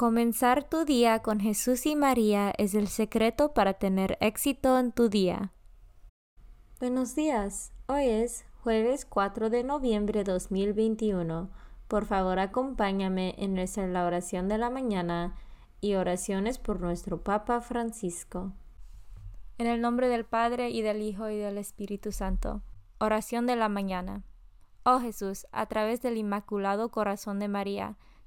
Comenzar tu día con Jesús y María es el secreto para tener éxito en tu día. Buenos días. Hoy es jueves 4 de noviembre de 2021. Por favor, acompáñame en nuestra oración de la mañana y oraciones por nuestro Papa Francisco. En el nombre del Padre y del Hijo y del Espíritu Santo. Oración de la mañana. Oh Jesús, a través del Inmaculado Corazón de María,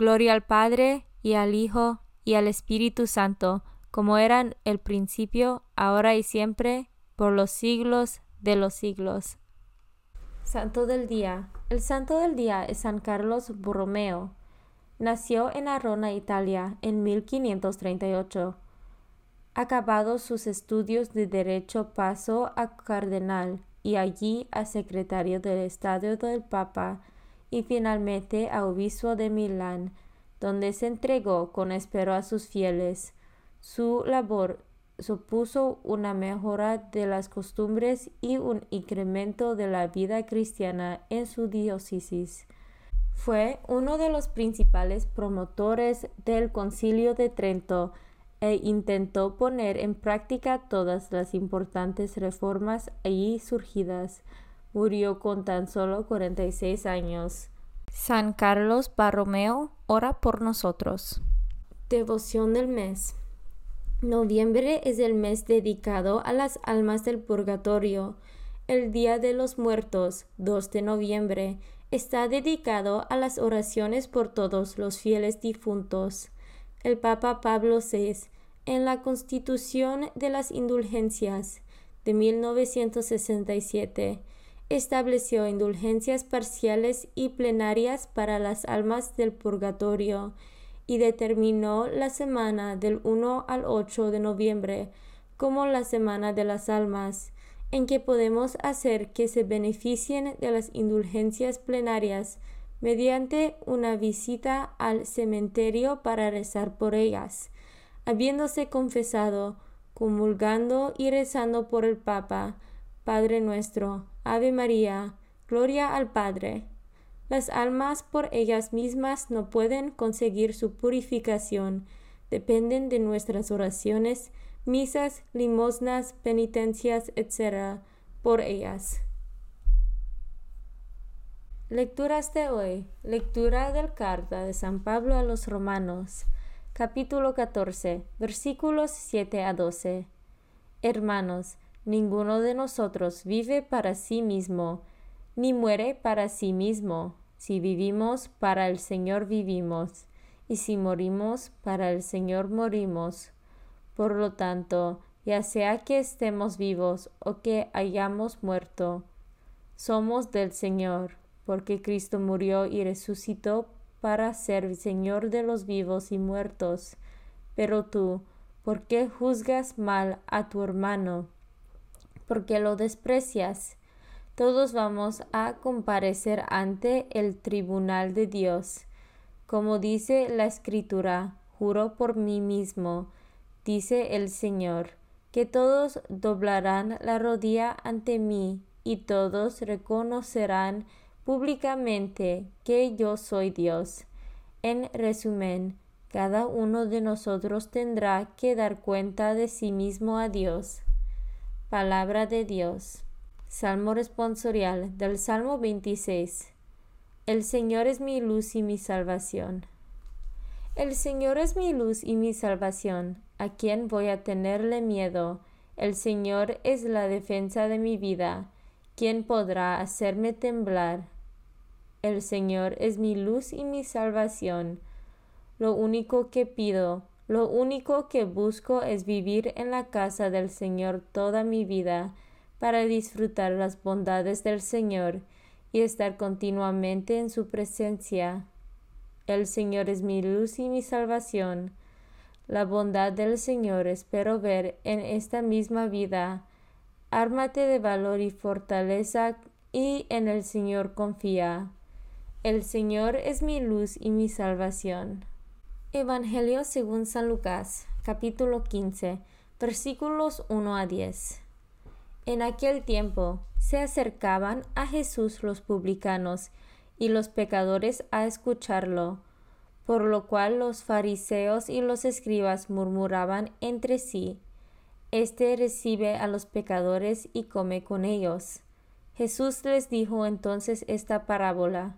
Gloria al Padre, y al Hijo, y al Espíritu Santo, como eran el principio, ahora y siempre, por los siglos de los siglos. Santo del Día. El Santo del Día es San Carlos Borromeo. Nació en Arona, Italia, en 1538. Acabados sus estudios de Derecho, pasó a cardenal y allí a secretario del Estado del Papa y finalmente a obispo de Milán, donde se entregó con espero a sus fieles. Su labor supuso una mejora de las costumbres y un incremento de la vida cristiana en su diócesis. Fue uno de los principales promotores del Concilio de Trento e intentó poner en práctica todas las importantes reformas allí surgidas Murió con tan solo 46 años. San Carlos Barromeo, ora por nosotros. Devoción del mes. Noviembre es el mes dedicado a las almas del purgatorio. El Día de los Muertos, 2 de noviembre, está dedicado a las oraciones por todos los fieles difuntos. El Papa Pablo VI, en la Constitución de las Indulgencias de 1967, estableció indulgencias parciales y plenarias para las almas del purgatorio y determinó la semana del 1 al 8 de noviembre como la semana de las almas, en que podemos hacer que se beneficien de las indulgencias plenarias mediante una visita al cementerio para rezar por ellas, habiéndose confesado, comulgando y rezando por el Papa, Padre nuestro, Ave María, Gloria al Padre. Las almas por ellas mismas no pueden conseguir su purificación, dependen de nuestras oraciones, misas, limosnas, penitencias, etc. por ellas. Lecturas de hoy. Lectura del carta de San Pablo a los Romanos, capítulo 14, versículos 7 a 12. Hermanos, Ninguno de nosotros vive para sí mismo, ni muere para sí mismo. Si vivimos, para el Señor vivimos, y si morimos, para el Señor morimos. Por lo tanto, ya sea que estemos vivos o que hayamos muerto. Somos del Señor, porque Cristo murió y resucitó para ser Señor de los vivos y muertos. Pero tú, ¿por qué juzgas mal a tu hermano? ¿Por qué lo desprecias? Todos vamos a comparecer ante el tribunal de Dios. Como dice la Escritura, juro por mí mismo, dice el Señor, que todos doblarán la rodilla ante mí y todos reconocerán públicamente que yo soy Dios. En resumen, cada uno de nosotros tendrá que dar cuenta de sí mismo a Dios. Palabra de Dios. Salmo responsorial del Salmo 26. El Señor es mi luz y mi salvación. El Señor es mi luz y mi salvación. ¿A quién voy a tenerle miedo? El Señor es la defensa de mi vida. ¿Quién podrá hacerme temblar? El Señor es mi luz y mi salvación. Lo único que pido, lo único que busco es vivir en la casa del Señor toda mi vida, para disfrutar las bondades del Señor y estar continuamente en su presencia. El Señor es mi luz y mi salvación. La bondad del Señor espero ver en esta misma vida. Ármate de valor y fortaleza y en el Señor confía. El Señor es mi luz y mi salvación. Evangelio según San Lucas, capítulo 15, versículos 1 a 10. En aquel tiempo se acercaban a Jesús los publicanos y los pecadores a escucharlo, por lo cual los fariseos y los escribas murmuraban entre sí, Este recibe a los pecadores y come con ellos. Jesús les dijo entonces esta parábola.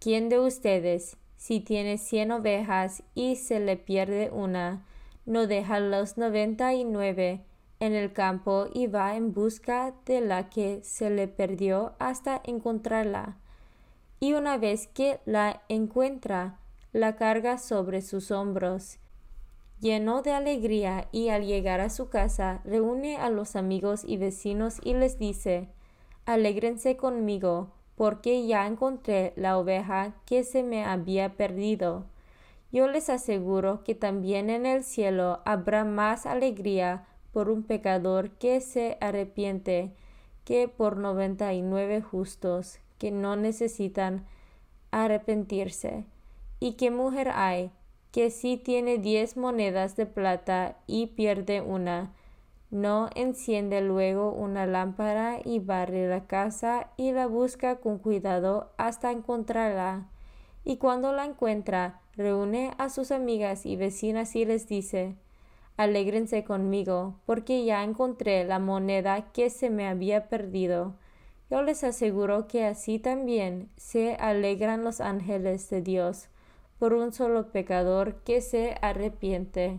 ¿Quién de ustedes, si tiene cien ovejas y se le pierde una, no deja los noventa y nueve en el campo y va en busca de la que se le perdió hasta encontrarla. Y una vez que la encuentra, la carga sobre sus hombros. Lleno de alegría y al llegar a su casa reúne a los amigos y vecinos y les dice, Alégrense conmigo, porque ya encontré la oveja que se me había perdido. Yo les aseguro que también en el cielo habrá más alegría por un pecador que se arrepiente que por noventa y nueve justos que no necesitan arrepentirse. ¿Y qué mujer hay que si tiene diez monedas de plata y pierde una, no enciende luego una lámpara y barre la casa y la busca con cuidado hasta encontrarla. Y cuando la encuentra, reúne a sus amigas y vecinas y les dice, Alégrense conmigo, porque ya encontré la moneda que se me había perdido. Yo les aseguro que así también se alegran los ángeles de Dios por un solo pecador que se arrepiente.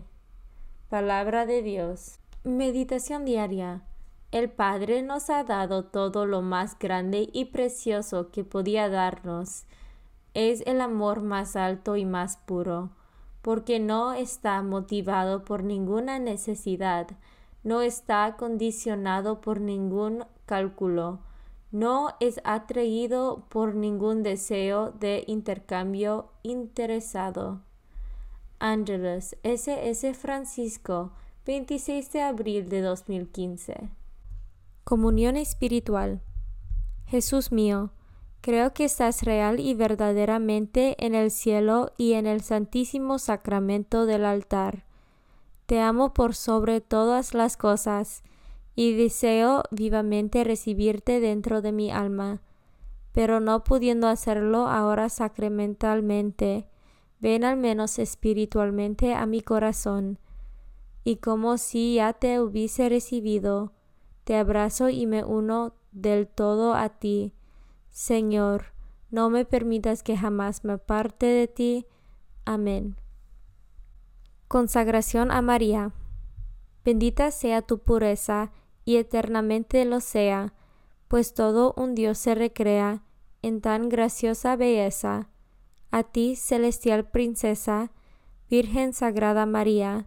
Palabra de Dios. Meditación diaria. El Padre nos ha dado todo lo más grande y precioso que podía darnos. Es el amor más alto y más puro, porque no está motivado por ninguna necesidad, no está condicionado por ningún cálculo, no es atraído por ningún deseo de intercambio interesado. Ángeles S. S. Francisco 26 de abril de 2015. Comunión espiritual. Jesús mío, creo que estás real y verdaderamente en el cielo y en el santísimo sacramento del altar. Te amo por sobre todas las cosas y deseo vivamente recibirte dentro de mi alma, pero no pudiendo hacerlo ahora sacramentalmente, ven al menos espiritualmente a mi corazón y como si ya te hubiese recibido, te abrazo y me uno del todo a ti. Señor, no me permitas que jamás me aparte de ti. Amén. Consagración a María. Bendita sea tu pureza y eternamente lo sea, pues todo un Dios se recrea en tan graciosa belleza. A ti, celestial princesa, Virgen Sagrada María,